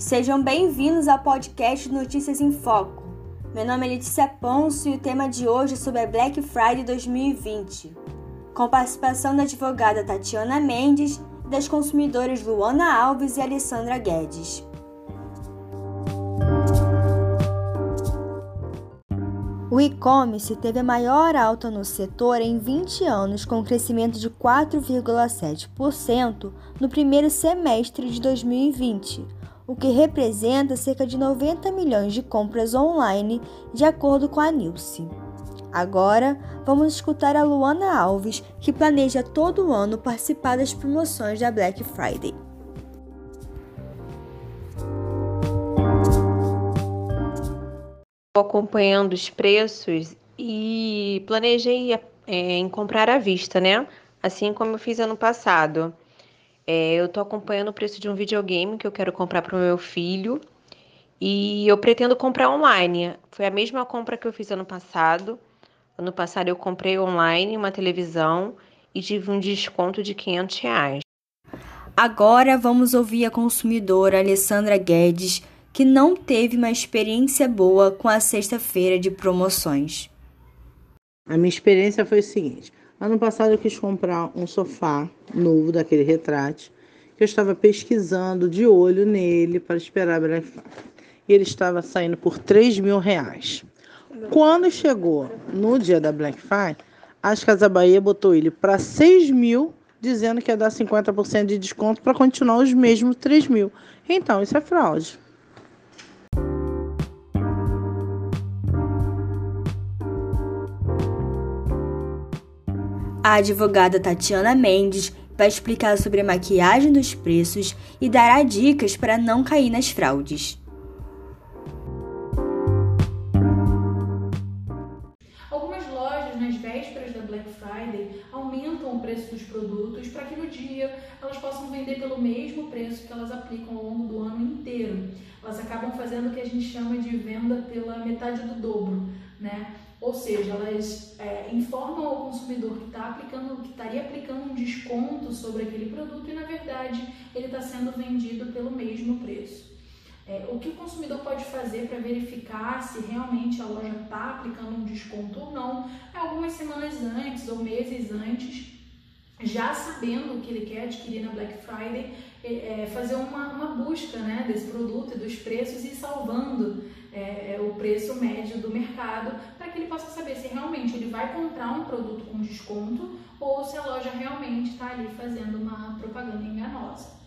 Sejam bem-vindos ao podcast Notícias em Foco. Meu nome é Letícia Ponce e o tema de hoje é sobre a Black Friday 2020, com participação da advogada Tatiana Mendes e das consumidoras Luana Alves e Alessandra Guedes. O e-commerce teve a maior alta no setor em 20 anos, com um crescimento de 4,7% no primeiro semestre de 2020, o que representa cerca de 90 milhões de compras online, de acordo com a Nilce. Agora, vamos escutar a Luana Alves, que planeja todo ano participar das promoções da Black Friday. acompanhando os preços e planejei é, em comprar à vista, né? Assim como eu fiz ano passado. É, eu tô acompanhando o preço de um videogame que eu quero comprar para o meu filho e eu pretendo comprar online. Foi a mesma compra que eu fiz ano passado. Ano passado eu comprei online uma televisão e tive um desconto de 500 reais. Agora vamos ouvir a consumidora Alessandra Guedes que não teve uma experiência boa com a sexta-feira de promoções. A minha experiência foi o seguinte: ano passado eu quis comprar um sofá novo daquele retrato, que eu estava pesquisando de olho nele para esperar Black Friday. E ele estava saindo por 3 mil reais. Quando chegou no dia da Black Friday, a Casa Bahia botou ele para 6 mil, dizendo que ia dar 50% de desconto para continuar os mesmos 3 mil. Então, isso é fraude. A advogada Tatiana Mendes vai explicar sobre a maquiagem dos preços e dará dicas para não cair nas fraudes. Algumas lojas, nas vésperas da Black Friday, aumentam o preço dos produtos para que no dia elas possam vender pelo mesmo preço que elas aplicam ao longo do ano inteiro. Elas acabam fazendo o que a gente chama de venda pela metade do dobro, né? Ou seja, elas é, informam consumidor que está aplicando, que estaria aplicando um desconto sobre aquele produto e na verdade ele está sendo vendido pelo mesmo preço. É, o que o consumidor pode fazer para verificar se realmente a loja está aplicando um desconto ou não, é algumas semanas antes ou meses antes, já sabendo o que ele quer adquirir na Black Friday, é, é fazer uma, uma busca né, desse produto e dos preços e salvando é, é, o preço médio do mercado para que ele possa saber se realmente ele vai comprar um produto com desconto ou se a loja realmente está ali fazendo uma propaganda enganosa.